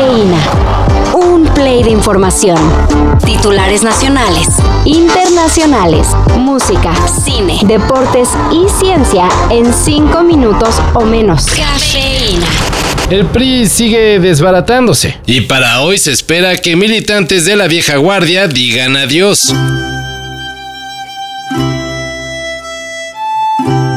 Cafeína. Un play de información. Titulares nacionales, internacionales, música, cine, deportes y ciencia en cinco minutos o menos. Cafeína. El PRI sigue desbaratándose. Y para hoy se espera que militantes de la vieja guardia digan adiós.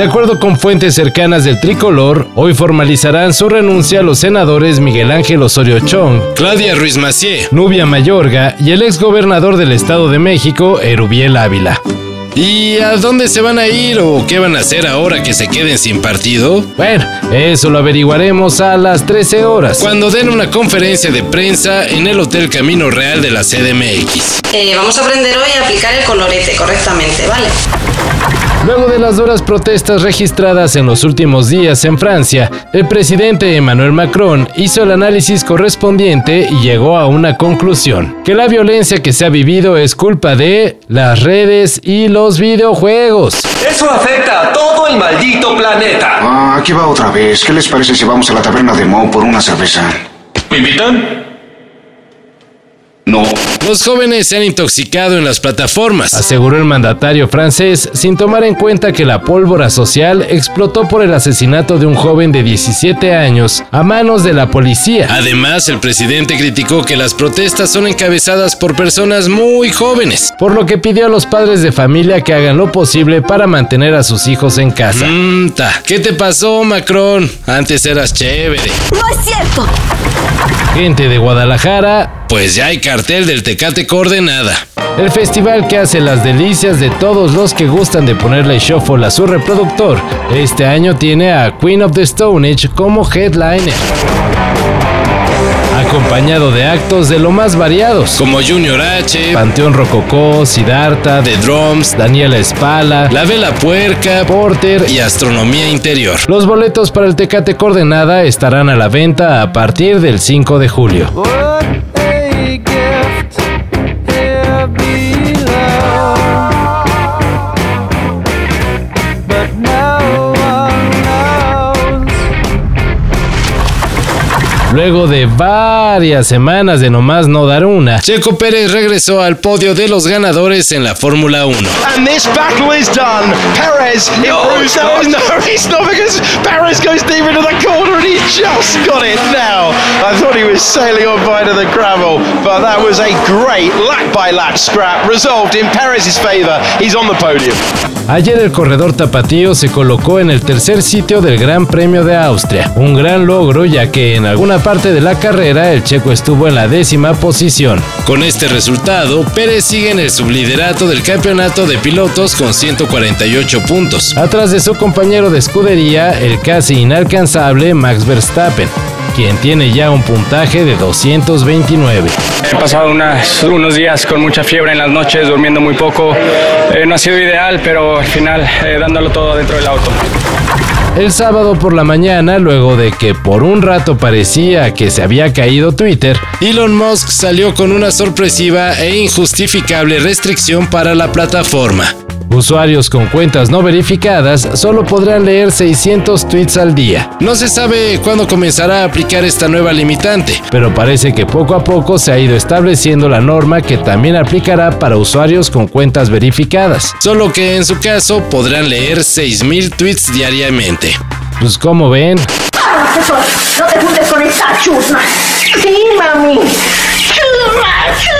De acuerdo con fuentes cercanas del tricolor, hoy formalizarán su renuncia a los senadores Miguel Ángel Osorio Chong, Claudia Ruiz Macié, Nubia Mayorga y el exgobernador del Estado de México, Erubiel Ávila. ¿Y a dónde se van a ir o qué van a hacer ahora que se queden sin partido? Bueno, eso lo averiguaremos a las 13 horas. Cuando den una conferencia de prensa en el Hotel Camino Real de la CDMX. Eh, vamos a aprender hoy a aplicar el colorete correctamente, ¿vale? Luego de las duras protestas registradas en los últimos días en Francia, el presidente Emmanuel Macron hizo el análisis correspondiente y llegó a una conclusión, que la violencia que se ha vivido es culpa de las redes y los videojuegos. Eso afecta a todo el maldito planeta. Ah, aquí va otra vez. ¿Qué les parece si vamos a la taberna de Mo por una cerveza? ¿Me invitan? No. Los jóvenes se han intoxicado en las plataformas, aseguró el mandatario francés, sin tomar en cuenta que la pólvora social explotó por el asesinato de un joven de 17 años a manos de la policía. Además, el presidente criticó que las protestas son encabezadas por personas muy jóvenes, por lo que pidió a los padres de familia que hagan lo posible para mantener a sus hijos en casa. Mm, ¿Qué te pasó, Macron? Antes eras chévere. No es cierto. Gente de Guadalajara, pues ya hay cartel del Tecate Coordenada. El festival que hace las delicias de todos los que gustan de ponerle shuffle a su reproductor. Este año tiene a Queen of the Stone Age como headliner acompañado de actos de lo más variados, como Junior H, Panteón Rococó, Siddhartha, The Drums, Daniela Espala, La Vela Puerca, Porter y Astronomía Interior. Los boletos para el Tecate Coordenada estarán a la venta a partir del 5 de julio. Luego de varias semanas de nomás no dar una, Checo Pérez regresó al podio de los ganadores en la Fórmula 1. And this battle is done. Perez no, improves. No, no, it's not because Perez goes deep into the corner and he just got it now. I thought he was sailing on by to the gravel, but that was a great lap by lap scrap resolved in Perez's favor. He's on the podium. Ayer el corredor tapatío se colocó en el tercer sitio del Gran Premio de Austria, un gran logro ya que en alguna parte de la carrera el checo estuvo en la décima posición. Con este resultado, Pérez sigue en el subliderato del campeonato de pilotos con 148 puntos, atrás de su compañero de escudería, el casi inalcanzable Max Verstappen quien tiene ya un puntaje de 229. He pasado unos días con mucha fiebre en las noches, durmiendo muy poco. Eh, no ha sido ideal, pero al final eh, dándolo todo dentro del auto. El sábado por la mañana, luego de que por un rato parecía que se había caído Twitter, Elon Musk salió con una sorpresiva e injustificable restricción para la plataforma. Usuarios con cuentas no verificadas solo podrán leer 600 tweets al día. No se sabe cuándo comenzará a aplicar esta nueva limitante, pero parece que poco a poco se ha ido estableciendo la norma que también aplicará para usuarios con cuentas verificadas. Solo que en su caso podrán leer 6.000 tweets diariamente. Pues como ven. No te juntes con esa chusma. Sí, mami. Chusma, chusma.